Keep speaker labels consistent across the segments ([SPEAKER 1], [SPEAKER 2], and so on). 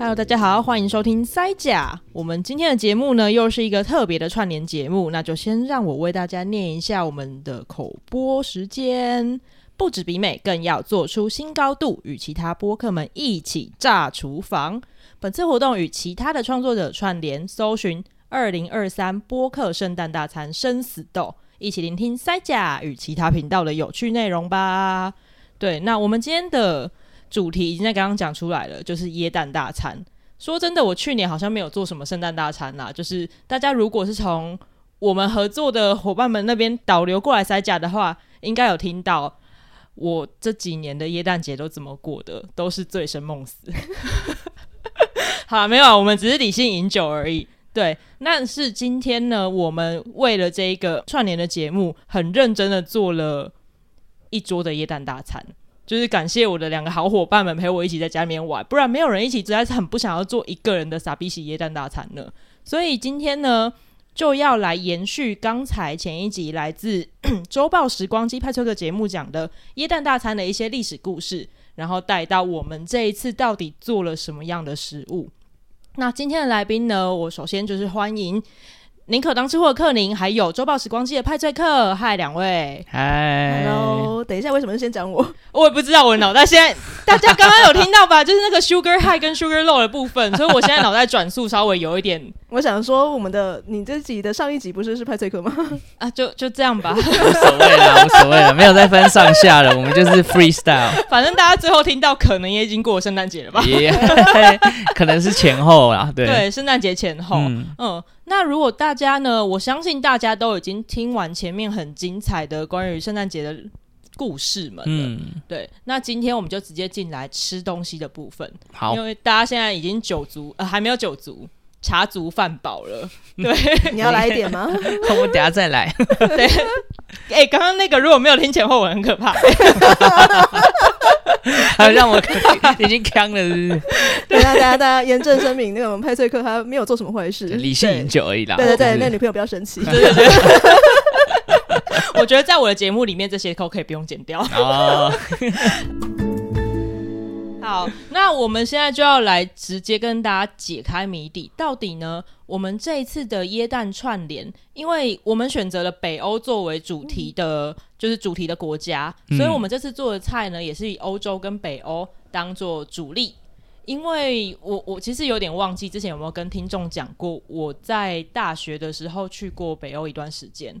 [SPEAKER 1] Hello，大家好，欢迎收听塞甲。我们今天的节目呢，又是一个特别的串联节目，那就先让我为大家念一下我们的口播时间。不止比美，更要做出新高度，与其他播客们一起炸厨房。本次活动与其他的创作者串联，搜寻二零二三播客圣诞大餐生死斗，一起聆听塞甲与其他频道的有趣内容吧。对，那我们今天的主题已经在刚刚讲出来了，就是椰蛋大餐。说真的，我去年好像没有做什么圣诞大餐啦。就是大家如果是从我们合作的伙伴们那边导流过来塞呷的话，应该有听到。我这几年的椰蛋节都怎么过的？都是醉生梦死。好，没有，我们只是理性饮酒而已。对，那是今天呢，我们为了这一个串联的节目，很认真的做了一桌的椰蛋大餐。就是感谢我的两个好伙伴们陪我一起在家里面玩，不然没有人一起，实在是很不想要做一个人的傻逼喜耶诞大餐呢。所以今天呢，就要来延续刚才前一集来自 周报时光机派出的节目讲的椰蛋大餐的一些历史故事，然后带到我们这一次到底做了什么样的食物。那今天的来宾呢，我首先就是欢迎。宁可当吃货的克宁，还有周报时光机的派翠克，嗨，两位，
[SPEAKER 2] 嗨
[SPEAKER 3] ，Hello，等一下，为什么是先讲我？
[SPEAKER 1] 我也不知道，我的脑袋现在，大家刚刚有听到吧？就是那个 sugar high 跟 sugar low 的部分，所以我现在脑袋转速稍微有一点。
[SPEAKER 3] 我想说，我们的你这集的上一集不是是派翠克吗？
[SPEAKER 1] 啊，就就这样吧，无
[SPEAKER 2] 所谓了，无所谓了，没有再分上下了，我们就是 freestyle。
[SPEAKER 1] 反正大家最后听到，可能也已经过圣诞节了吧
[SPEAKER 2] ？Yeah, 可能是前后啦，对
[SPEAKER 1] 对，圣诞节前后，嗯。嗯那如果大家呢，我相信大家都已经听完前面很精彩的关于圣诞节的故事们了。嗯，对。那今天我们就直接进来吃东西的部分。
[SPEAKER 2] 好，
[SPEAKER 1] 因为大家现在已经酒足，呃，还没有酒足，茶足饭饱了。对，
[SPEAKER 3] 你要来一点吗？
[SPEAKER 2] 我们等下再来。
[SPEAKER 1] 对。哎、欸，刚刚那个如果没有听前后文，很可怕。
[SPEAKER 2] 还让我已经呛了是不是？
[SPEAKER 3] 对啊，大家大家严正声明，那个我们派翠克他没有做什么坏事，
[SPEAKER 2] 理性饮酒而已啦。
[SPEAKER 3] 对对对，那女朋友不要生气。
[SPEAKER 1] 对对对，我觉得在我的节目里面，这些都可以不用剪掉。哦好，那我们现在就要来直接跟大家解开谜底，到底呢？我们这一次的耶诞串联，因为我们选择了北欧作为主题的，就是主题的国家，嗯、所以我们这次做的菜呢，也是以欧洲跟北欧当做主力。因为我我其实有点忘记之前有没有跟听众讲过，我在大学的时候去过北欧一段时间，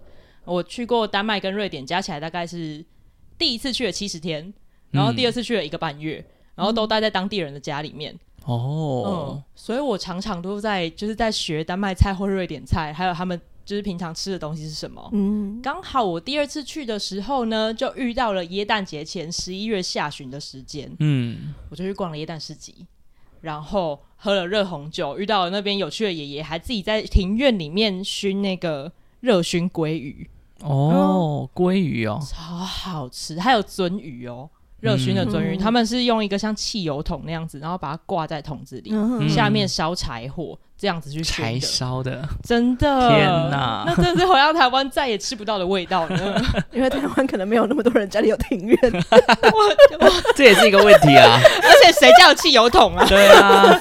[SPEAKER 1] 我去过丹麦跟瑞典，加起来大概是第一次去了七十天，然后第二次去了一个半月。嗯然后都待在当地人的家里面
[SPEAKER 2] 哦，
[SPEAKER 1] 嗯，所以我常常都在就是在学丹麦菜或瑞典菜，还有他们就是平常吃的东西是什么。嗯，刚好我第二次去的时候呢，就遇到了耶诞节前十一月下旬的时间。嗯，我就去逛了耶诞市集，然后喝了热红酒，遇到了那边有趣的爷爷，还自己在庭院里面熏那个热熏鲑鱼。
[SPEAKER 2] 哦，鲑鱼哦，
[SPEAKER 1] 超好吃，还有鳟鱼哦。热熏的鳟鱼，嗯、他们是用一个像汽油桶那样子，然后把它挂在桶子里，嗯、下面烧柴火，这样子去
[SPEAKER 2] 柴烧的，
[SPEAKER 1] 真的，
[SPEAKER 2] 天哪，
[SPEAKER 1] 那真是回到台湾再也吃不到的味道了。
[SPEAKER 3] 因为台湾可能没有那么多人家里有庭院，
[SPEAKER 2] 这也是一个问题啊。
[SPEAKER 1] 而且谁家有汽油桶啊？
[SPEAKER 2] 对啊，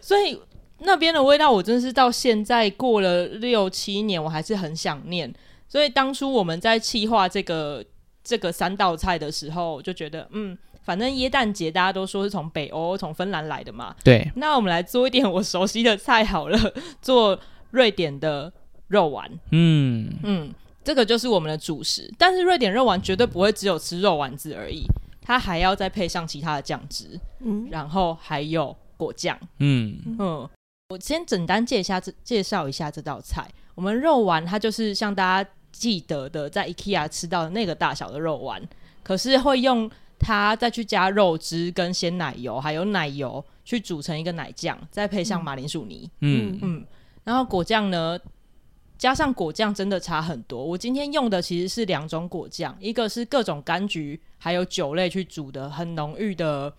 [SPEAKER 1] 所以那边的味道，我真是到现在过了六七年，我还是很想念。所以当初我们在企划这个。这个三道菜的时候，我就觉得，嗯，反正耶诞节大家都说是从北欧、从芬兰来的嘛，
[SPEAKER 2] 对。
[SPEAKER 1] 那我们来做一点我熟悉的菜好了，做瑞典的肉丸。嗯嗯，这个就是我们的主食。但是瑞典肉丸绝对不会只有吃肉丸子而已，它还要再配上其他的酱汁，嗯，然后还有果酱。嗯嗯，我先简单介绍一下这介绍一下这道菜。我们肉丸它就是像大家。记得的，在 IKEA 吃到的那个大小的肉丸，可是会用它再去加肉汁跟鲜奶油，还有奶油去煮成一个奶酱，再配上马铃薯泥。嗯嗯，然后果酱呢，加上果酱真的差很多。我今天用的其实是两种果酱，一个是各种柑橘还有酒类去煮的很浓郁的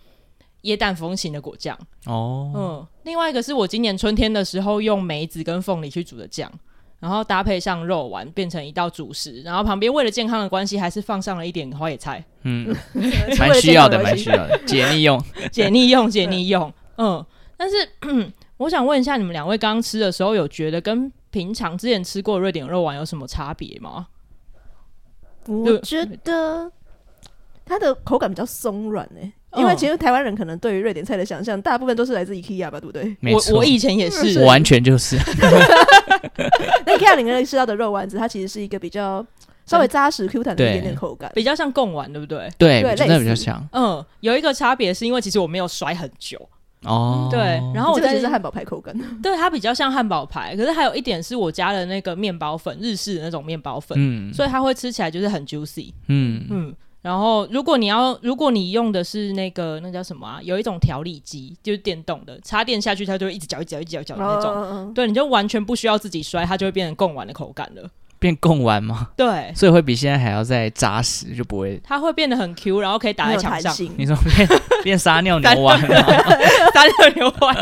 [SPEAKER 1] 椰蛋风情的果酱。哦，嗯，另外一个是我今年春天的时候用梅子跟凤梨去煮的酱。然后搭配上肉丸，变成一道主食。然后旁边为了健康的关系，还是放上了一点花野菜。
[SPEAKER 2] 嗯，蛮需要的，蛮需要的，解腻用，
[SPEAKER 1] 解腻用，解腻用。嗯，但是 我想问一下，你们两位刚刚吃的时候，有觉得跟平常之前吃过瑞典肉丸有什么差别吗？
[SPEAKER 3] 我觉得它的口感比较松软诶，因为其实台湾人可能对于瑞典菜的想象，大部分都是来自 IKEA 吧，对不对？
[SPEAKER 1] 我我以前也是，
[SPEAKER 2] 我完全就是。
[SPEAKER 3] 那 IKEA 里面吃到的肉丸子，它其实是一个比较稍微扎实、Q 弹的一点点口感，
[SPEAKER 1] 比较像贡丸，对不对？
[SPEAKER 2] 对，真的比较像。
[SPEAKER 1] 嗯，有一个差别是因为其实我没有摔很久。
[SPEAKER 2] 哦，
[SPEAKER 1] 对，然后我这
[SPEAKER 3] 是汉堡排口感，
[SPEAKER 1] 对，它比较像汉堡排，可是还有一点是我加了那个面包粉，日式的那种面包粉，嗯，所以它会吃起来就是很 juicy，嗯。嗯。然后，如果你要，如果你用的是那个，那叫什么啊？有一种调理机，就是电动的，插电下去，它就会一直搅、一直搅、一直搅、搅的那种。哦、对，你就完全不需要自己摔，它就会变成贡丸的口感了。
[SPEAKER 2] 变贡丸吗？
[SPEAKER 1] 对，
[SPEAKER 2] 所以会比现在还要再扎实，就不会。
[SPEAKER 1] 它会变得很 Q，然后可以打在墙上。
[SPEAKER 2] 你说变 变撒尿牛丸？
[SPEAKER 1] 撒尿牛丸。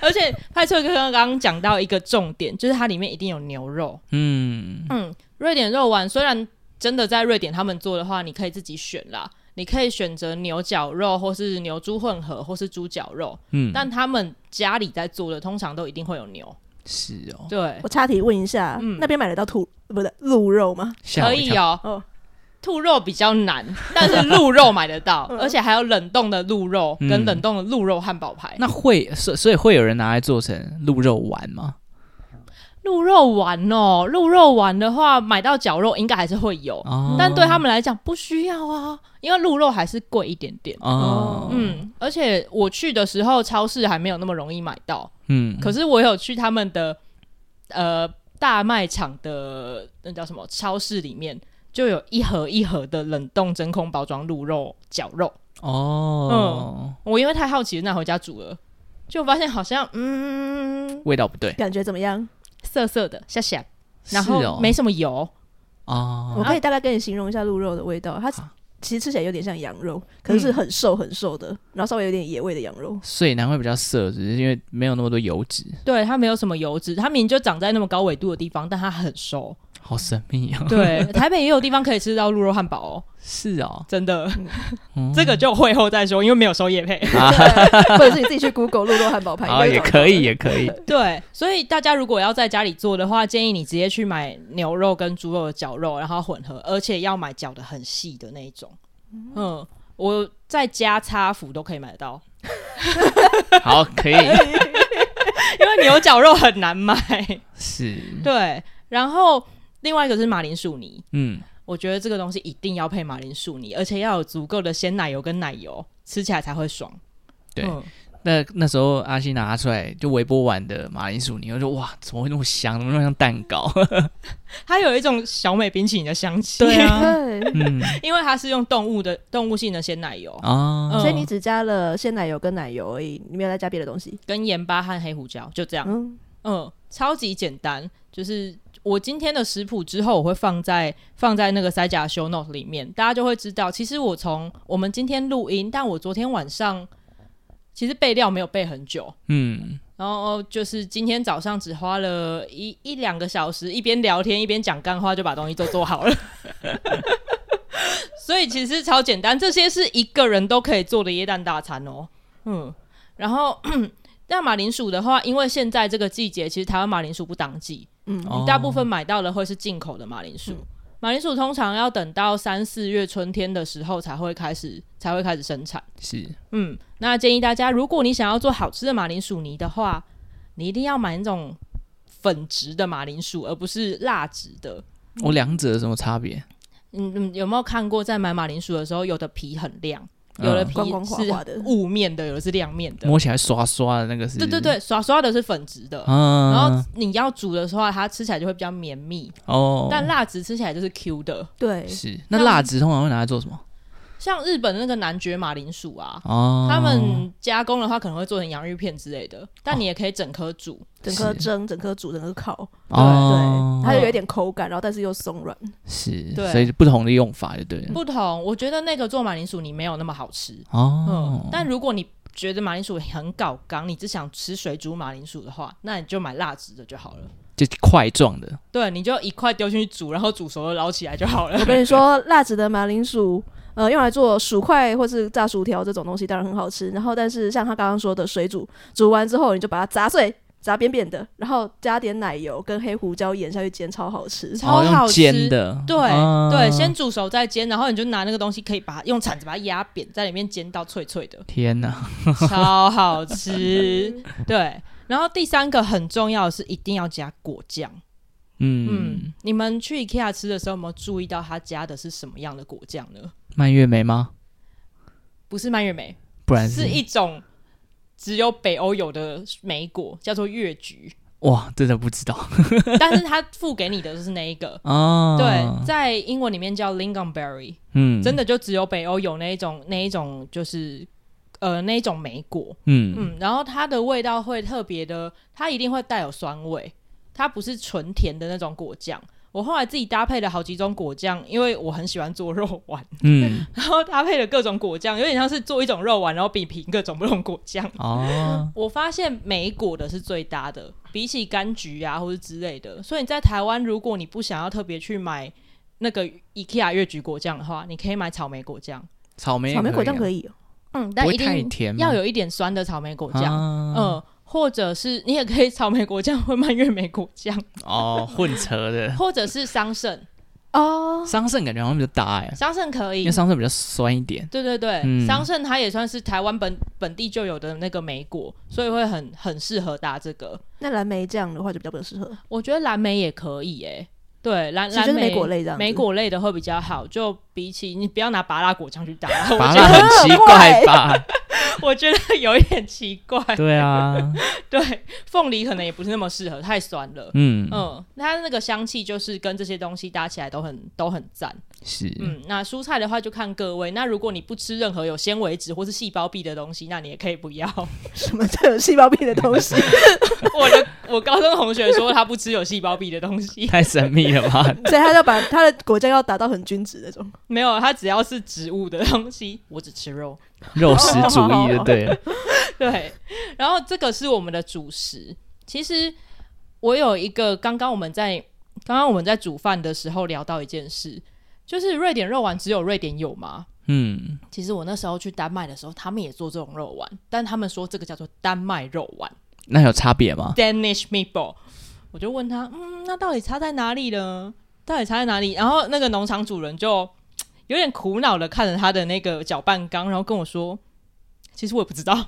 [SPEAKER 1] 而且派翠哥刚刚讲到一个重点，就是它里面一定有牛肉。嗯嗯，瑞典肉丸虽然。真的在瑞典他们做的话，你可以自己选啦。你可以选择牛绞肉，或是牛猪混合，或是猪绞肉。嗯，但他们家里在做的，通常都一定会有牛。
[SPEAKER 2] 是哦。
[SPEAKER 1] 对，
[SPEAKER 3] 我插题问一下，嗯，那边买得到兔不是鹿肉吗？
[SPEAKER 1] 可以哦。哦，兔肉比较难，但是鹿肉买得到，而且还有冷冻的鹿肉跟冷冻的鹿肉汉堡排。
[SPEAKER 2] 那会所所以会有人拿来做成鹿肉丸吗？
[SPEAKER 1] 鹿肉丸哦，鹿肉丸的话，买到绞肉应该还是会有，哦、但对他们来讲不需要啊，因为鹿肉还是贵一点点。哦，嗯，而且我去的时候，超市还没有那么容易买到。嗯，可是我有去他们的呃大卖场的那叫什么超市里面，就有一盒一盒的冷冻真空包装鹿肉绞肉。哦，嗯，我因为太好奇，那回家煮了，就发现好像嗯
[SPEAKER 2] 味道不对，
[SPEAKER 3] 感觉怎么样？
[SPEAKER 1] 涩涩的，下下，然后没什么油
[SPEAKER 3] 哦。我可以大概跟你形容一下鹿肉的味道，它其实吃起来有点像羊肉，可是是很瘦很瘦的，然后稍微有点野味的羊肉。
[SPEAKER 2] 所以难怪比较涩，只是因为没有那么多油脂。
[SPEAKER 1] 对，它没有什么油脂，它明明就长在那么高纬度的地方，但它很瘦。
[SPEAKER 2] 好神秘啊！
[SPEAKER 1] 对，台北也有地方可以吃到鹿肉汉堡哦。
[SPEAKER 2] 是哦，
[SPEAKER 1] 真的，这个就会后再说，因为没有收业配，
[SPEAKER 3] 或者是你自己去 Google 鹿肉汉堡排。
[SPEAKER 2] 啊，也可以，也可以。
[SPEAKER 1] 对，所以大家如果要在家里做的话，建议你直接去买牛肉跟猪肉的绞肉，然后混合，而且要买绞的很细的那一种。嗯，我在家叉福都可以买得到。
[SPEAKER 2] 好，可以，因
[SPEAKER 1] 为牛绞肉很难买。
[SPEAKER 2] 是，
[SPEAKER 1] 对，然后。另外一个是马铃薯泥，嗯，我觉得这个东西一定要配马铃薯泥，而且要有足够的鲜奶油跟奶油，吃起来才会爽。
[SPEAKER 2] 对，嗯、那那时候阿西拿出来就微波完的马铃薯泥，我说哇，怎么会那么香？怎么那么像蛋糕？
[SPEAKER 1] 它有一种小美冰淇淋的香气。对啊，嗯，因为它是用动物的动物性的鲜奶油
[SPEAKER 3] 啊，嗯、所以你只加了鲜奶油跟奶油而已，你没有再加别的东西，
[SPEAKER 1] 跟盐巴和黑胡椒，就这样。嗯，嗯，超级简单，就是。我今天的食谱之后，我会放在放在那个塞甲 show note 里面，大家就会知道。其实我从我们今天录音，但我昨天晚上其实备料没有备很久，嗯，然后就是今天早上只花了一一两个小时，一边聊天一边讲干话，就把东西都做好了。所以其实超简单，这些是一个人都可以做的椰蛋大餐哦。嗯，然后那马铃薯的话，因为现在这个季节，其实台湾马铃薯不当季。嗯，你大部分买到的会是进口的马铃薯，嗯、马铃薯通常要等到三四月春天的时候才会开始才会开始生产。
[SPEAKER 2] 是，
[SPEAKER 1] 嗯，那建议大家，如果你想要做好吃的马铃薯泥的话，你一定要买那种粉质的马铃薯，而不是蜡质的。
[SPEAKER 2] 我两者有什么差别？
[SPEAKER 1] 嗯嗯，有没有看过在买马铃薯的时候，有的皮很亮？有的皮是雾面的，有的是亮面的，
[SPEAKER 2] 摸起来刷刷的那个是。
[SPEAKER 1] 对对对，刷刷的是粉质的，然后你要煮的时候，它吃起来就会比较绵密哦。但辣子吃起来就是 Q 的，
[SPEAKER 3] 对，
[SPEAKER 2] 是。那辣子通常会拿来做什么？
[SPEAKER 1] 像日本的那个男爵马铃薯啊，哦、他们加工的话可能会做成洋芋片之类的，但你也可以整颗煮、
[SPEAKER 3] 整颗蒸、整颗煮、整颗烤，对对，它就有一点口感，然后但是又松软，
[SPEAKER 2] 是，对，所以不同的用法就对了。
[SPEAKER 1] 不同，我觉得那个做马铃薯你没有那么好吃。哦、嗯，但如果你觉得马铃薯很搞刚，你只想吃水煮马铃薯的话，那你就买辣子的就好了。
[SPEAKER 2] 就块状的。
[SPEAKER 1] 对，你就一块丢进去煮，然后煮熟了捞起来就好了。
[SPEAKER 3] 我跟你说，辣子的马铃薯，呃，用来做薯块或是炸薯条这种东西当然很好吃。然后，但是像他刚刚说的水煮，煮完之后你就把它砸碎。炸扁扁的，然后加点奶油跟黑胡椒盐下去煎，超好吃，
[SPEAKER 1] 超好吃。
[SPEAKER 2] 煎的，
[SPEAKER 1] 对、啊、对，先煮熟再煎，然后你就拿那个东西，可以把它用铲子把它压扁，在里面煎到脆脆的。
[SPEAKER 2] 天哪，
[SPEAKER 1] 超好吃！对，然后第三个很重要的是一定要加果酱。嗯嗯，你们去 IKEA 吃的时候有没有注意到他加的是什么样的果酱呢？
[SPEAKER 2] 蔓越莓吗？
[SPEAKER 1] 不是蔓越莓，
[SPEAKER 2] 不然是，
[SPEAKER 1] 是一种。只有北欧有的莓果叫做越橘，
[SPEAKER 2] 哇，真的不知道。
[SPEAKER 1] 但是它付给你的就是那一个哦，对，在英文里面叫 lingonberry，嗯，真的就只有北欧有那一种那一种就是呃那一种莓果，嗯嗯，然后它的味道会特别的，它一定会带有酸味，它不是纯甜的那种果酱。我后来自己搭配了好几种果酱，因为我很喜欢做肉丸，嗯，然后搭配了各种果酱，有点像是做一种肉丸，然后比拼各种不同果酱。哦，我发现莓果的是最搭的，比起柑橘啊或者之类的。所以你在台湾，如果你不想要特别去买那个 IKEA 越橘果酱的话，你可以买草莓果酱。
[SPEAKER 2] 草莓
[SPEAKER 3] 草莓果酱可以哦，
[SPEAKER 1] 嗯，但一定要有一点酸的草莓果酱，嗯。或者是你也可以草莓果酱或蔓越莓果酱
[SPEAKER 2] 哦，混合的，
[SPEAKER 1] 或者是桑葚
[SPEAKER 2] 哦，桑葚感觉好像比较搭哎，
[SPEAKER 1] 桑葚可以，
[SPEAKER 2] 因为桑葚比较酸一点。
[SPEAKER 1] 对对对，嗯、桑葚它也算是台湾本本地就有的那个莓果，所以会很很适合搭这个。
[SPEAKER 3] 那蓝莓酱的话就比较不适合，
[SPEAKER 1] 我觉得蓝莓也可以哎、欸。对，蓝蓝莓果类的莓果类的会比较好，就比起你不要拿芭拉果酱去打，
[SPEAKER 2] 我觉得很奇怪吧？
[SPEAKER 1] 我觉得有一点奇怪。
[SPEAKER 2] 对啊，
[SPEAKER 1] 对，凤梨可能也不是那么适合，太酸了。嗯嗯，它那个香气就是跟这些东西搭起来都很都很赞。
[SPEAKER 2] 是，
[SPEAKER 1] 嗯，那蔬菜的话就看各位。那如果你不吃任何有纤维质或是细胞壁的东西，那你也可以不要。
[SPEAKER 3] 什么叫有细胞壁的东西？
[SPEAKER 1] 我的我高中同学说他不吃有细胞壁的东西，
[SPEAKER 2] 太神秘了吧？
[SPEAKER 3] 所以他就把他的果酱要达到很均质那种。
[SPEAKER 1] 没有，他只要是植物的东西，我只吃肉，
[SPEAKER 2] 肉食主义的，对
[SPEAKER 1] 对。然后这个是我们的主食。其实我有一个，刚刚我们在刚刚我们在煮饭的时候聊到一件事。就是瑞典肉丸只有瑞典有吗？嗯，其实我那时候去丹麦的时候，他们也做这种肉丸，但他们说这个叫做丹麦肉丸。
[SPEAKER 2] 那有差别吗
[SPEAKER 1] ？Danish meatball。我就问他，嗯，那到底差在哪里呢？到底差在哪里？然后那个农场主人就 有点苦恼的看着他的那个搅拌缸，然后跟我说，其实我也不知道。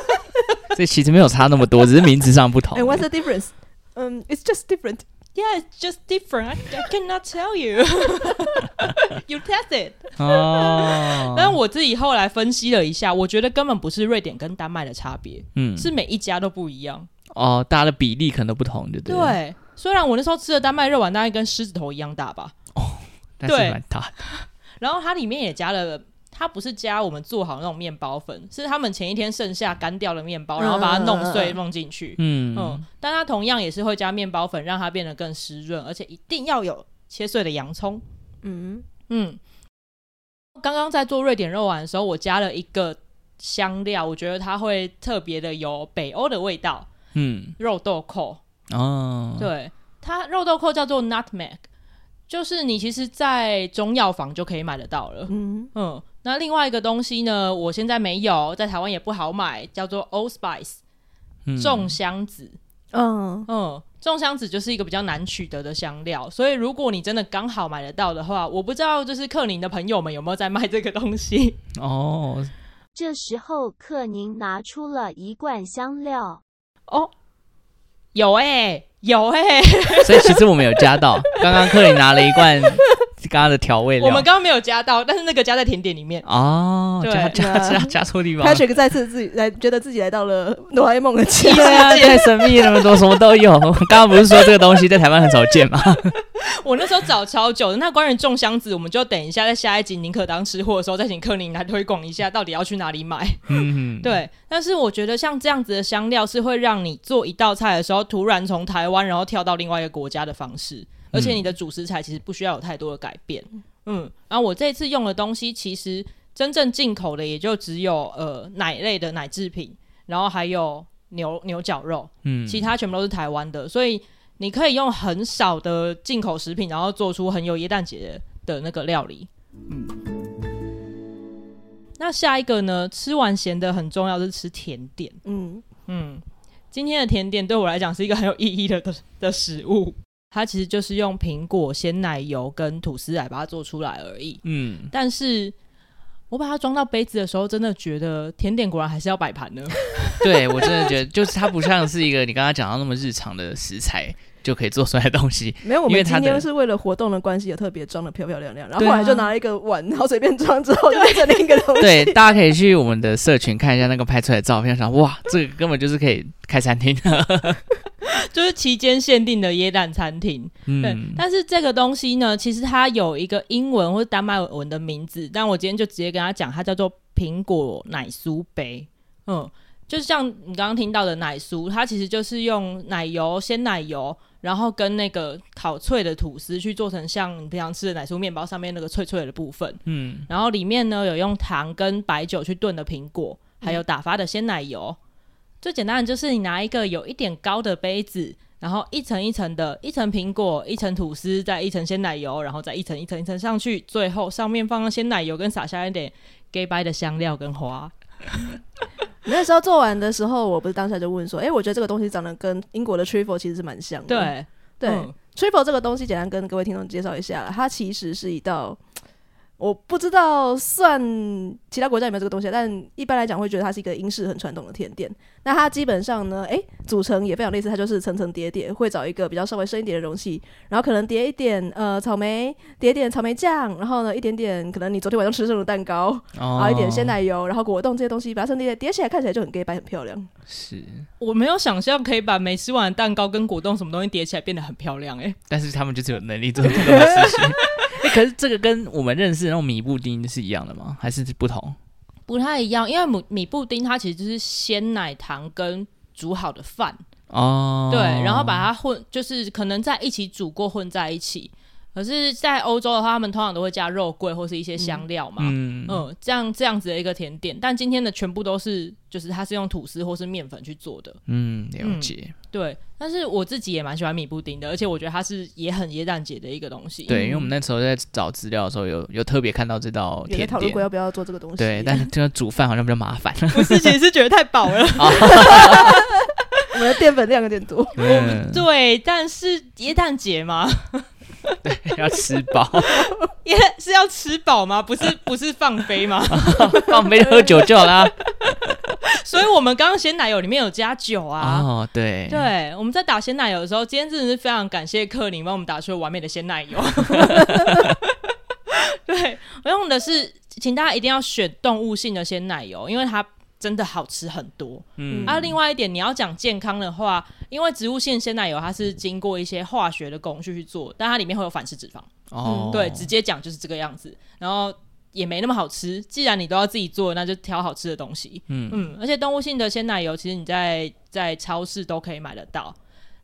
[SPEAKER 2] 这其实没有差那么多，只是名字上不同。
[SPEAKER 3] And what's the difference? Um, it's just different.
[SPEAKER 1] Yeah, it's just different. I, I cannot tell you. You test it.
[SPEAKER 2] 哦，
[SPEAKER 1] 但是我自己后来分析了一下，我觉得根本不是瑞典跟丹麦的差别，嗯，是每一家都不一样。
[SPEAKER 2] 哦，大家的比例可能都不同，对不对？
[SPEAKER 1] 对，虽然我那时候吃的丹麦肉丸大概跟狮子头一样大吧，
[SPEAKER 2] 哦，但是蛮大的。
[SPEAKER 1] 然后它里面也加了。它不是加我们做好那种面包粉，是他们前一天剩下干掉的面包，然后把它弄碎弄进去。嗯嗯，但它同样也是会加面包粉，让它变得更湿润，而且一定要有切碎的洋葱。嗯嗯。刚刚在做瑞典肉丸的时候，我加了一个香料，我觉得它会特别的有北欧的味道。嗯，肉豆蔻。哦，对，它肉豆蔻叫做 nutmeg，就是你其实，在中药房就可以买得到了。嗯嗯。那另外一个东西呢，我现在没有，在台湾也不好买，叫做 Old Spice，重香子。嗯嗯，众香子就是一个比较难取得的香料，所以如果你真的刚好买得到的话，我不知道就是克宁的朋友们有没有在卖这个东西
[SPEAKER 4] 哦。这时候克宁拿出了一罐香料
[SPEAKER 1] 哦，有哎、有哎、
[SPEAKER 2] 所以其实我们有加到，刚刚克里拿了一罐。刚刚的调味料，
[SPEAKER 1] 我们刚刚没有加到，但是那个加在甜点里面
[SPEAKER 2] 哦，加加 加加错地方。
[SPEAKER 3] Patrick 再次自己来，觉得自己来到了哆啦 A 梦的世界，
[SPEAKER 2] 太神秘了，那么多什么都有。刚刚不是说这个东西在台湾很少见吗？
[SPEAKER 1] 我那时候找超久的。那关于种箱子，我们就等一下在下一集宁可当吃货的时候再请柯宁来推广一下，到底要去哪里买。嗯哼，对。但是我觉得像这样子的香料是会让你做一道菜的时候，突然从台湾然后跳到另外一个国家的方式。而且你的主食材其实不需要有太多的改变，嗯，然后我这次用的东西其实真正进口的也就只有呃奶类的奶制品，然后还有牛牛绞肉，嗯，其他全部都是台湾的，所以你可以用很少的进口食品，然后做出很有耶诞节的那个料理。嗯，那下一个呢？吃完咸的很重要，是吃甜点。嗯嗯，今天的甜点对我来讲是一个很有意义的的的食物。它其实就是用苹果、鲜奶油跟吐司来把它做出来而已。嗯，但是我把它装到杯子的时候，真的觉得甜点果然还是要摆盘呢。
[SPEAKER 2] 对，我真的觉得，就是它不像是一个你刚刚讲到那么日常的食材。就可以做出来的东西。
[SPEAKER 3] 没有，我们今天是为了活动的关系，也特别装的漂漂亮亮。然后后来就拿了一个碗，然后随便装之后就变成另一个东西。
[SPEAKER 2] 对，大家可以去我们的社群看一下那个拍出来的照片，想哇，这个根本就是可以开餐厅的，
[SPEAKER 1] 就是期间限定的椰蛋餐厅。嗯，对。但是这个东西呢，其实它有一个英文或者丹麦文的名字，但我今天就直接跟他讲，它叫做苹果奶酥杯。嗯，就是像你刚刚听到的奶酥，它其实就是用奶油、鲜奶油。然后跟那个烤脆的吐司去做成像你平常吃的奶酥面包上面那个脆脆的部分，嗯，然后里面呢有用糖跟白酒去炖的苹果，还有打发的鲜奶油。嗯、最简单的就是你拿一个有一点高的杯子，然后一层一层的，一层苹果，一层吐司，再一层鲜奶油，然后再一层一层一层上去，最后上面放上鲜奶油跟撒下一点假掰的香料跟花。
[SPEAKER 3] 那时候做完的时候，我不是当下就问说：“哎、欸，我觉得这个东西长得跟英国的 truffle 其实是蛮像的。”
[SPEAKER 1] 对
[SPEAKER 3] 对，truffle 这个东西，简单跟各位听众介绍一下，它其实是一道。我不知道算其他国家有没有这个东西，但一般来讲会觉得它是一个英式很传统的甜点。那它基本上呢，诶、欸，组成也非常类似，它就是层层叠叠，会找一个比较稍微深一点的容器，然后可能叠一点呃草莓，叠一点草莓酱，然后呢一点点可能你昨天晚上吃剩的蛋糕，然后一点鲜奶油，然后果冻这些东西，把它层叠叠起来，看起来就很 gay 白很漂亮。
[SPEAKER 2] 是，
[SPEAKER 1] 我没有想象可以把没吃完的蛋糕跟果冻什么东西叠起来变得很漂亮诶、欸，
[SPEAKER 2] 但是他们就是有能力做这种事情。可是这个跟我们认识的那种米布丁是一样的吗？还是不同？
[SPEAKER 1] 不太一样，因为米米布丁它其实就是鲜奶糖跟煮好的饭哦，对，然后把它混，就是可能在一起煮过混在一起。可是，在欧洲的话，他们通常都会加肉桂或是一些香料嘛，嗯，嗯，这样这样子的一个甜点。但今天的全部都是，就是它是用吐司或是面粉去做的，
[SPEAKER 2] 嗯，了解、嗯。
[SPEAKER 1] 对，但是我自己也蛮喜欢米布丁的，而且我觉得它是也很耶诞节的一个东西。
[SPEAKER 2] 对，因为我们那时候在找资料的时候有，有有特别看到这道甜点，讨论
[SPEAKER 3] 过要不要做这个东西。
[SPEAKER 2] 对，但是这个煮饭好像比较麻
[SPEAKER 1] 烦。我自己是觉得太饱了。
[SPEAKER 3] 我们的淀粉量有点多。
[SPEAKER 1] 嗯、对，但是耶诞节嘛。
[SPEAKER 2] 对，要吃饱，
[SPEAKER 1] 也是要吃饱吗？不是，不是放飞吗？
[SPEAKER 2] 放飞喝酒就好啦。
[SPEAKER 1] 所以，我们刚刚鲜奶油里面有加酒啊。
[SPEAKER 2] 哦，对，
[SPEAKER 1] 对，我们在打鲜奶油的时候，今天真的是非常感谢克林帮我们打出了完美的鲜奶油。对，我用的是，请大家一定要选动物性的鲜奶油，因为它。真的好吃很多，嗯，啊，另外一点你要讲健康的话，因为植物性鲜奶油它是经过一些化学的工序去做，但它里面会有反式脂肪，哦，嗯、对，直接讲就是这个样子，然后也没那么好吃。既然你都要自己做，那就挑好吃的东西，嗯。嗯，而且动物性的鲜奶油其实你在在超市都可以买得到，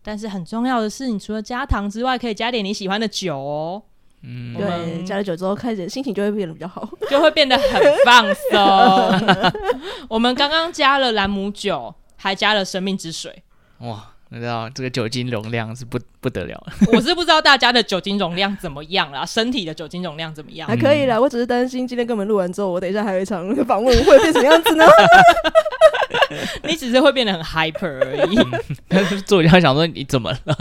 [SPEAKER 1] 但是很重要的是，你除了加糖之外，可以加点你喜欢的酒哦。
[SPEAKER 3] 嗯，对，加了酒之后，开始心情就会变得比较好，
[SPEAKER 1] 就会变得很放松。我们刚刚加了兰姆酒，还加了生命之水。
[SPEAKER 2] 哇，你知道这个酒精容量是不不得了。
[SPEAKER 1] 我是不知道大家的酒精容量怎么样啦，身体的酒精容量怎么样？
[SPEAKER 3] 还可以啦，我只是担心今天跟我们录完之后，我等一下还有一场访问会变什么样子呢？
[SPEAKER 1] 你只是会变得很 hyper 而已。
[SPEAKER 2] 但是作家想说你怎么了？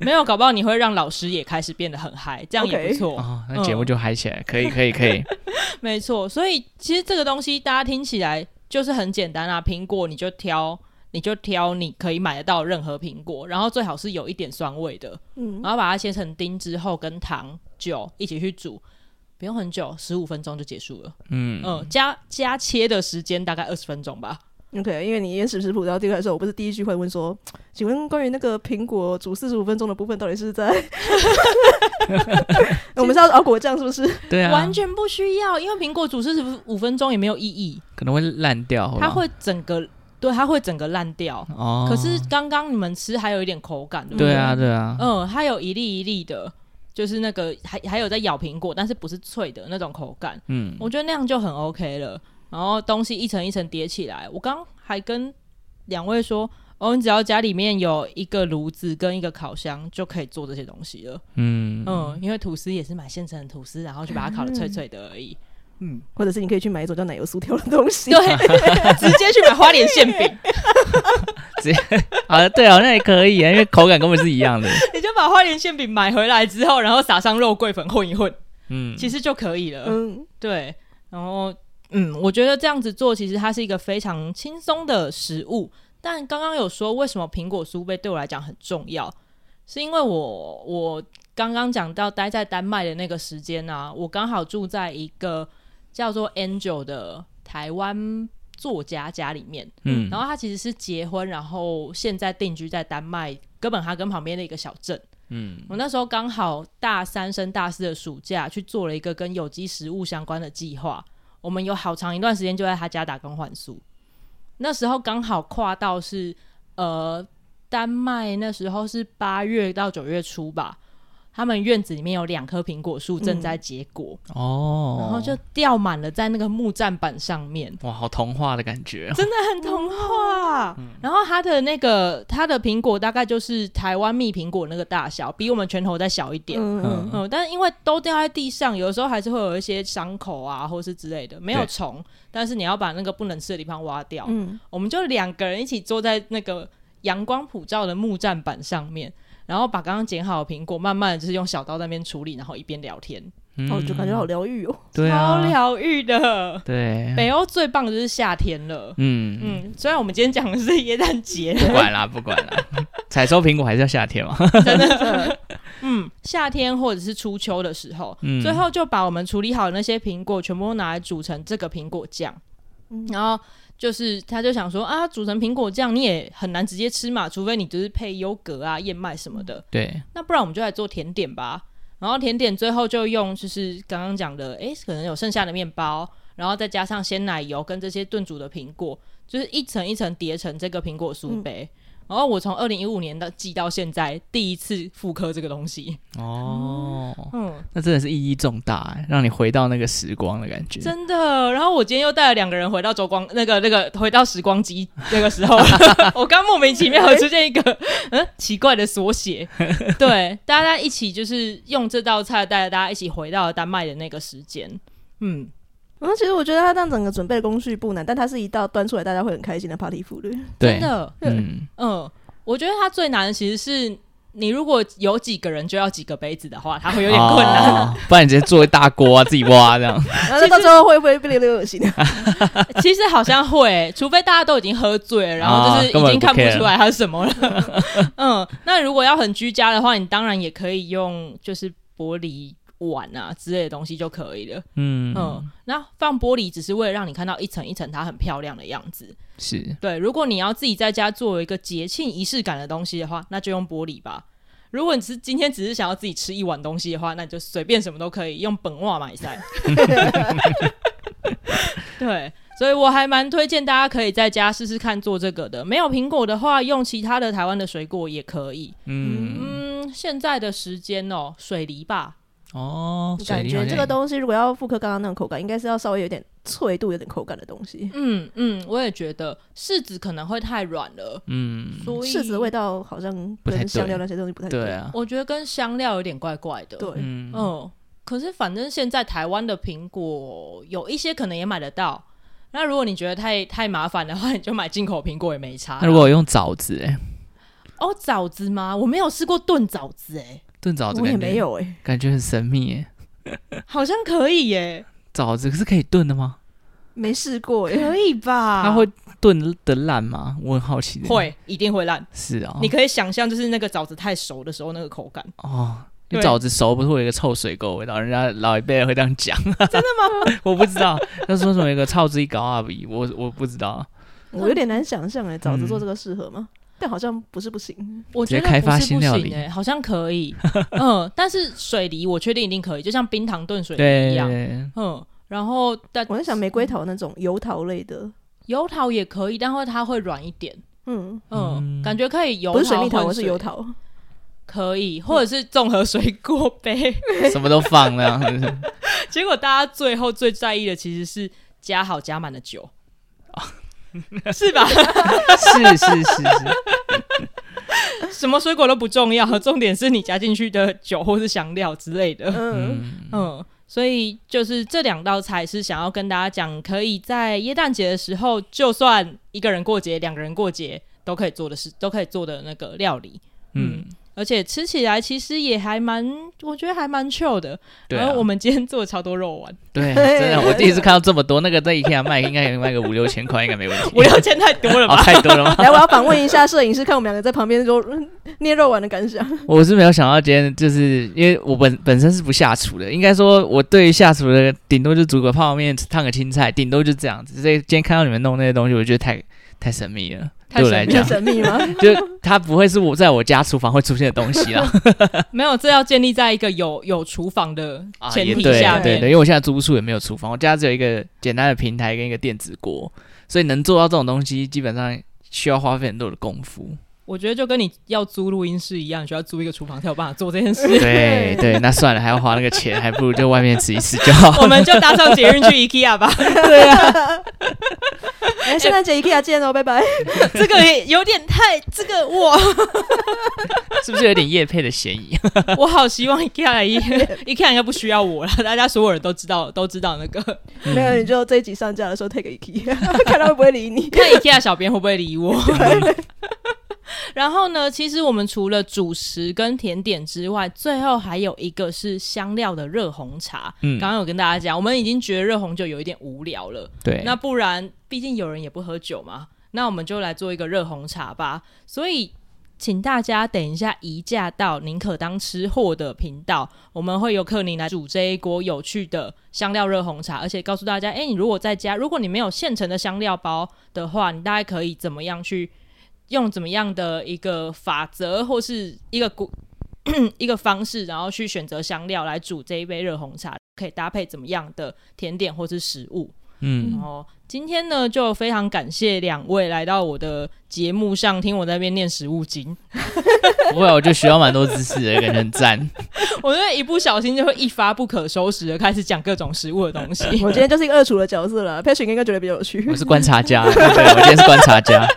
[SPEAKER 1] 没有，搞不好你会让老师也开始变得很嗨，这样也不错。Okay.
[SPEAKER 2] 哦，那节目就嗨起来，嗯、可以，可以，可以。
[SPEAKER 1] 没错，所以其实这个东西大家听起来就是很简单啊。苹果你就挑，你就挑你可以买得到任何苹果，然后最好是有一点酸味的，嗯，然后把它切成丁之后，跟糖酒一起去煮，不用很久，十五分钟就结束了。嗯嗯，加加切的时间大概二十分钟吧。
[SPEAKER 3] OK，因为你原始食谱然后递过来的时候，我不是第一句会问说，请问关于那个苹果煮四十五分钟的部分，到底是在？我们是要熬果酱是不是？
[SPEAKER 2] 对啊，
[SPEAKER 1] 完全不需要，因为苹果煮四十五分钟也没有意义，
[SPEAKER 2] 可能会烂掉，
[SPEAKER 1] 它会整个对，它会整个烂掉。哦，可是刚刚你们吃还有一点口感，对不对？
[SPEAKER 2] 对啊，对啊，
[SPEAKER 1] 嗯，它有一粒一粒的，就是那个还还有在咬苹果，但是不是脆的那种口感。嗯，我觉得那样就很 OK 了。然后东西一层一层叠起来，我刚还跟两位说，哦，你只要家里面有一个炉子跟一个烤箱，就可以做这些东西了。
[SPEAKER 2] 嗯
[SPEAKER 1] 嗯，因为吐司也是买现成的吐司，然后去把它烤的脆脆的而已。嗯，
[SPEAKER 3] 或者是你可以去买一种叫奶油酥条的东西，
[SPEAKER 1] 对，直接去买花莲馅饼，
[SPEAKER 2] 直接啊，对啊，那也可以啊，因为口感根本是一样的。
[SPEAKER 1] 你就把花莲馅饼买回来之后，然后撒上肉桂粉混一混，
[SPEAKER 2] 嗯，
[SPEAKER 1] 其实就可以了。
[SPEAKER 3] 嗯，
[SPEAKER 1] 对，然后嗯，我觉得这样子做其实它是一个非常轻松的食物。但刚刚有说为什么苹果酥杯对我来讲很重要，是因为我我刚刚讲到待在丹麦的那个时间啊，我刚好住在一个。叫做 Angel 的台湾作家家里面，嗯，然后他其实是结婚，然后现在定居在丹麦哥本哈根旁边的一个小镇，嗯，我那时候刚好大三升大四的暑假去做了一个跟有机食物相关的计划，我们有好长一段时间就在他家打工换宿，那时候刚好跨到是呃丹麦那时候是八月到九月初吧。他们院子里面有两棵苹果树正在结果、嗯、哦，然后就掉满了在那个木栈板上面，
[SPEAKER 2] 哇，好童话的感觉，
[SPEAKER 1] 真的很童话。嗯、然后它的那个它的苹果大概就是台湾蜜苹果那个大小，比我们拳头再小一点。嗯嗯，嗯，但是因为都掉在地上，有的时候还是会有一些伤口啊，或是之类的，没有虫，但是你要把那个不能吃的地方挖掉。嗯，我们就两个人一起坐在那个阳光普照的木栈板上面。然后把刚刚剪好的苹果，慢慢的就是用小刀在那边处理，然后一边聊天，
[SPEAKER 3] 嗯、哦，就感觉好疗愈哦，
[SPEAKER 2] 对啊，
[SPEAKER 1] 超疗愈的。
[SPEAKER 2] 对，
[SPEAKER 1] 北欧最棒的就是夏天了。嗯。嗯，虽然我们今天讲的是耶诞节，
[SPEAKER 2] 不管啦，不管啦，采收苹果还是要夏天嘛。
[SPEAKER 1] 真的，嗯，夏天或者是初秋的时候，嗯、最后就把我们处理好的那些苹果全部都拿来煮成这个苹果酱，嗯、然后。就是，他就想说啊，煮成苹果酱你也很难直接吃嘛，除非你就是配优格啊、燕麦什么的。
[SPEAKER 2] 对，
[SPEAKER 1] 那不然我们就来做甜点吧。然后甜点最后就用就是刚刚讲的，诶、欸，可能有剩下的面包，然后再加上鲜奶油跟这些炖煮的苹果，就是一层一层叠成这个苹果酥杯。嗯然后我从二零一五年到记到现在，第一次复刻这个东西。
[SPEAKER 2] 哦，嗯，那真的是意义重大，让你回到那个时光的感觉，
[SPEAKER 1] 真的。然后我今天又带了两个人回到周光那个那个回到时光机 那个时候，我刚莫名其妙出现一个嗯？奇怪的缩写，对，大家一起就是用这道菜带着大家一起回到了丹麦的那个时间，嗯。
[SPEAKER 3] 然后其实我觉得它这样整个准备的工序不难，但它是一道端出来大家会很开心的 party food。
[SPEAKER 1] 对，真的，
[SPEAKER 2] 嗯嗯，
[SPEAKER 1] 嗯，我觉得它最难的其实是你如果有几个人就要几个杯子的话，它会有点困难。
[SPEAKER 2] 哦、不然你直接做一大锅啊，自己挖这样。
[SPEAKER 3] 然后到时候会不会变得有点恶心？
[SPEAKER 1] 其实好像会，除非大家都已经喝醉了，然后就是已经看不出来它是什么了。嗯，那如果要很居家的话，你当然也可以用就是玻璃。碗啊之类的东西就可以了。嗯嗯，那放玻璃只是为了让你看到一层一层它很漂亮的样子。
[SPEAKER 2] 是
[SPEAKER 1] 对。如果你要自己在家做一个节庆仪式感的东西的话，那就用玻璃吧。如果你是今天只是想要自己吃一碗东西的话，那你就随便什么都可以用本袜买菜。对，所以我还蛮推荐大家可以在家试试看做这个的。没有苹果的话，用其他的台湾的水果也可以。嗯嗯，现在的时间哦，水梨吧。
[SPEAKER 2] 哦，
[SPEAKER 3] 感觉这个东西如果要复刻刚刚那种口感，应该是要稍微有点脆度、有点口感的东西。
[SPEAKER 1] 嗯嗯，我也觉得柿子可能会太软了。嗯，所以
[SPEAKER 3] 柿子的味道好像跟香料那些东西不太对，
[SPEAKER 2] 对啊。
[SPEAKER 1] 我觉得跟香料有点怪怪的。
[SPEAKER 3] 对，
[SPEAKER 1] 嗯，嗯，可是反正现在台湾的苹果有一些可能也买得到。那如果你觉得太太麻烦的话，你就买进口苹果也没差。
[SPEAKER 2] 那如果我用枣子、欸，哎，
[SPEAKER 1] 哦，枣子吗？我没有试过炖枣子、欸，哎。
[SPEAKER 2] 炖枣子
[SPEAKER 3] 我也没有哎、欸，
[SPEAKER 2] 感觉很神秘耶，
[SPEAKER 1] 好像可以耶。
[SPEAKER 2] 枣子是可以炖的吗？
[SPEAKER 3] 没试过耶，
[SPEAKER 1] 可以吧？
[SPEAKER 2] 它会炖的烂吗？我很好奇。
[SPEAKER 1] 会，一定会烂。
[SPEAKER 2] 是啊、哦，
[SPEAKER 1] 你可以想象，就是那个枣子太熟的时候，那个口感
[SPEAKER 2] 哦。你枣子熟不是会有一个臭水沟味道？人家老一辈会这样讲。
[SPEAKER 1] 真的吗？
[SPEAKER 2] 我不知道。他说什么一个臭水沟啊？我我不知道。
[SPEAKER 3] 我有点难想象哎，枣子做这个适合吗？嗯但好像不是不行，
[SPEAKER 1] 我觉得不是不行、欸、直接开发新料理，好像可以。嗯，但是水梨我确定一定可以，就像冰糖炖水梨一样。嗯，然后但
[SPEAKER 3] 我在想玫瑰桃那种油桃类的，
[SPEAKER 1] 油桃也可以，但会它会软一点。嗯嗯，嗯感觉可以油桃。
[SPEAKER 3] 不是水蜜桃，我是油桃，
[SPEAKER 1] 可以，或者是综合水果杯，
[SPEAKER 2] 什么都放那样。
[SPEAKER 1] 结果大家最后最在意的其实是加好加满的酒。是吧？
[SPEAKER 2] 是是是是，
[SPEAKER 1] 什么水果都不重要，重点是你加进去的酒或是香料之类的。
[SPEAKER 3] 嗯，
[SPEAKER 2] 嗯，
[SPEAKER 1] 嗯，所以就是这两道菜是想要跟大家讲，可以在耶诞节的时候，就算一个人过节、两个人过节都可以做的事，都可以做的那个料理。嗯。嗯而且吃起来其实也还蛮，我觉得还蛮 chill 的。
[SPEAKER 2] 对啊，
[SPEAKER 1] 然后我们今天做了超多肉丸，
[SPEAKER 2] 对，真的，我第一次看到这么多。那个在 IKEA 卖，应该可以卖个五六千块，应该没问题。
[SPEAKER 1] 五六千太多了吧？
[SPEAKER 2] 哦，太多了吗？
[SPEAKER 3] 来，我要访问一下摄影师，看我们两个在旁边说捏肉丸的感想。
[SPEAKER 2] 我是没有想到今天，就是因为我本本身是不下厨的，应该说我对于下厨的顶多就煮个泡面、烫个青菜，顶多就这样子。所以今天看到你们弄那些东西，我觉得太太神秘了。对我来讲，
[SPEAKER 3] 神秘吗？
[SPEAKER 2] 就它不会是我在我家厨房会出现的东西啦。
[SPEAKER 1] 没有，这要建立在一个有有厨房的前提下面。
[SPEAKER 2] 对对对，因为我现在租处也没有厨房，我家只有一个简单的平台跟一个电子锅，所以能做到这种东西，基本上需要花费很多的功夫。
[SPEAKER 1] 我觉得就跟你要租录音室一样，需要租一个厨房才有办法做这件事。
[SPEAKER 2] 对 对，那算了，还要花那个钱，还不如就外面吃一吃就好。
[SPEAKER 1] 我们就搭上捷运去 IKEA 吧。
[SPEAKER 2] 对啊。
[SPEAKER 3] 哎，圣诞节 IKEA 见哦，拜拜。
[SPEAKER 1] 这个也有点太这个哇，
[SPEAKER 2] 是不是有点叶配的嫌疑？
[SPEAKER 1] 我好希望 IKEA 来 IKEA 应该不需要我了，大家所有人都知道都知道那个。
[SPEAKER 3] 没有，你就这一集上架的时候 take IKEA，看他会不会理你，
[SPEAKER 1] 看 IKEA 小编会不会理我。然后呢，其实我们除了主食跟甜点之外，最后还有一个是香料的热红茶。嗯，刚刚有跟大家讲，我们已经觉得热红酒有一点无聊了。
[SPEAKER 2] 对，
[SPEAKER 1] 那不然，毕竟有人也不喝酒嘛，那我们就来做一个热红茶吧。所以，请大家等一下移驾到宁可当吃货的频道，我们会有克宁来煮这一锅有趣的香料热红茶，而且告诉大家，哎，你如果在家，如果你没有现成的香料包的话，你大概可以怎么样去？用怎么样的一个法则或是一个 一个方式，然后去选择香料来煮这一杯热红茶，可以搭配怎么样的甜点或是食物？嗯，然后今天呢，就非常感谢两位来到我的节目上听我在那边念食物经。
[SPEAKER 2] 不会，我就学到蛮多知识的，感觉很赞。
[SPEAKER 1] 我觉得一不小心就会一发不可收拾的开始讲各种食物的东西。
[SPEAKER 3] 我今天就是一个二厨的角色了，Patrick 应该觉得比较有趣。
[SPEAKER 2] 我是观察家，对，我今天是观察家。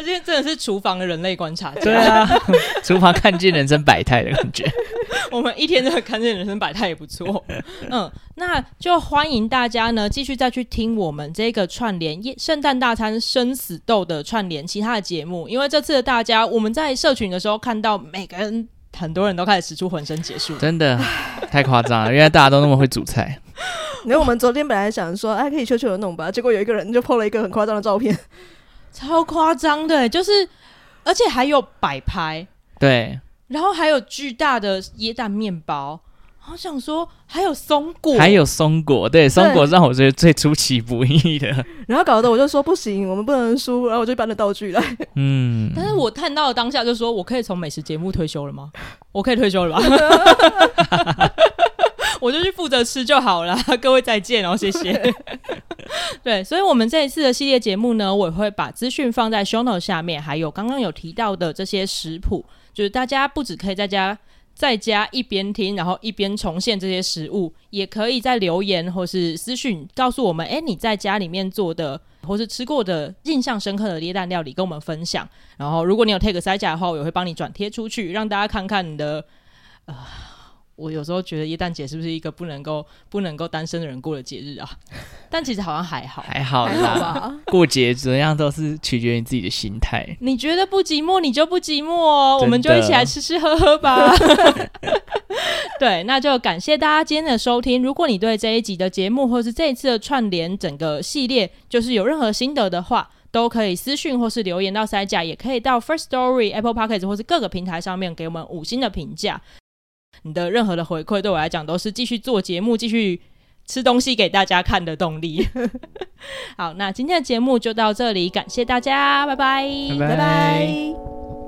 [SPEAKER 1] 他今天真的是厨房的人类观察家，
[SPEAKER 2] 对啊，厨房看见人生百态的感觉。
[SPEAKER 1] 我们一天都看见人生百态也不错。嗯，那就欢迎大家呢继续再去听我们这个串联圣诞大餐生死斗的串联其他的节目，因为这次的大家我们在社群的时候看到每个人很多人都开始使出浑身解数，
[SPEAKER 2] 真的 太夸张了，原来大家都那么会煮菜。
[SPEAKER 3] 因为我们昨天本来想说哎可以悄悄的弄吧，结果有一个人就 po 了一个很夸张的照片。
[SPEAKER 1] 超夸张的，就是，而且还有摆拍，
[SPEAKER 2] 对，
[SPEAKER 1] 然后还有巨大的椰蛋面包，好想说还有松果，
[SPEAKER 2] 还有松果，对，松果让我觉得最出其不意的。
[SPEAKER 3] 然后搞得我就说不行，我们不能输，然后我就搬了道具来。
[SPEAKER 2] 嗯，
[SPEAKER 1] 但是我看到了当下就说，我可以从美食节目退休了吗？我可以退休了吧？我就去负责吃就好了，各位再见哦，谢谢。对，所以，我们这一次的系列节目呢，我也会把资讯放在 show note 下面，还有刚刚有提到的这些食谱，就是大家不只可以在家在家一边听，然后一边重现这些食物，也可以在留言或是私讯告诉我们，哎，你在家里面做的或是吃过的印象深刻的耶诞料理，跟我们分享。然后，如果你有 take 塞呷的话，我也会帮你转贴出去，让大家看看你的，呃。我有时候觉得耶诞节是不是一个不能够不能够单身的人过的节日啊？但其实好像还好，
[SPEAKER 2] 还好啦。过节怎样都是取决于自己的心态。
[SPEAKER 1] 你觉得不寂寞，你就不寂寞哦。我们就一起来吃吃喝喝吧。对，那就感谢大家今天的收听。如果你对这一集的节目或是这一次的串联整个系列，就是有任何心得的话，都可以私讯或是留言到塞甲，也可以到 First Story、Apple Podcast 或是各个平台上面给我们五星的评价。你的任何的回馈对我来讲都是继续做节目、继续吃东西给大家看的动力。好，那今天的节目就到这里，感谢大家，拜拜，
[SPEAKER 2] 拜拜。拜拜。